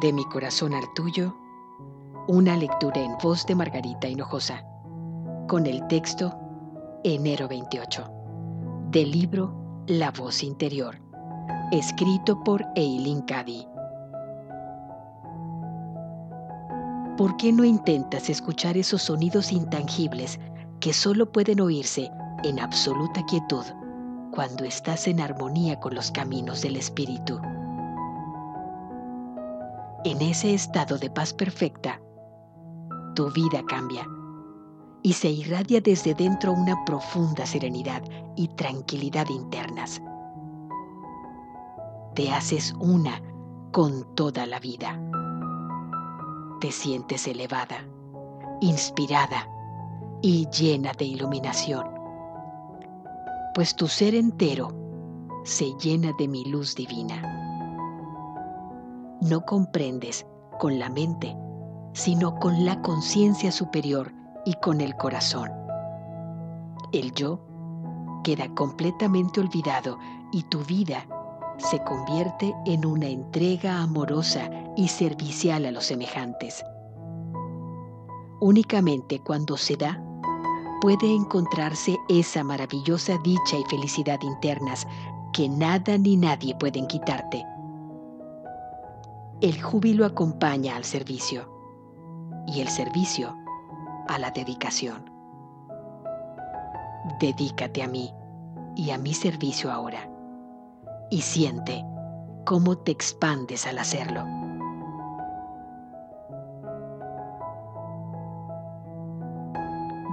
De mi corazón al tuyo, una lectura en voz de Margarita Hinojosa, con el texto Enero 28, del libro La voz interior, escrito por Eileen Cady. ¿Por qué no intentas escuchar esos sonidos intangibles que solo pueden oírse en absoluta quietud cuando estás en armonía con los caminos del Espíritu? En ese estado de paz perfecta, tu vida cambia y se irradia desde dentro una profunda serenidad y tranquilidad internas. Te haces una con toda la vida. Te sientes elevada, inspirada y llena de iluminación, pues tu ser entero se llena de mi luz divina no comprendes con la mente, sino con la conciencia superior y con el corazón. El yo queda completamente olvidado y tu vida se convierte en una entrega amorosa y servicial a los semejantes. Únicamente cuando se da, puede encontrarse esa maravillosa dicha y felicidad internas que nada ni nadie pueden quitarte el júbilo acompaña al servicio y el servicio a la dedicación. Dedícate a mí y a mi servicio ahora y siente cómo te expandes al hacerlo.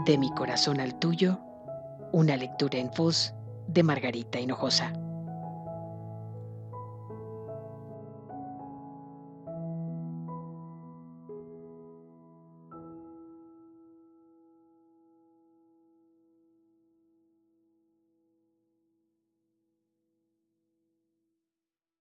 De mi corazón al tuyo, una lectura en voz de Margarita Hinojosa.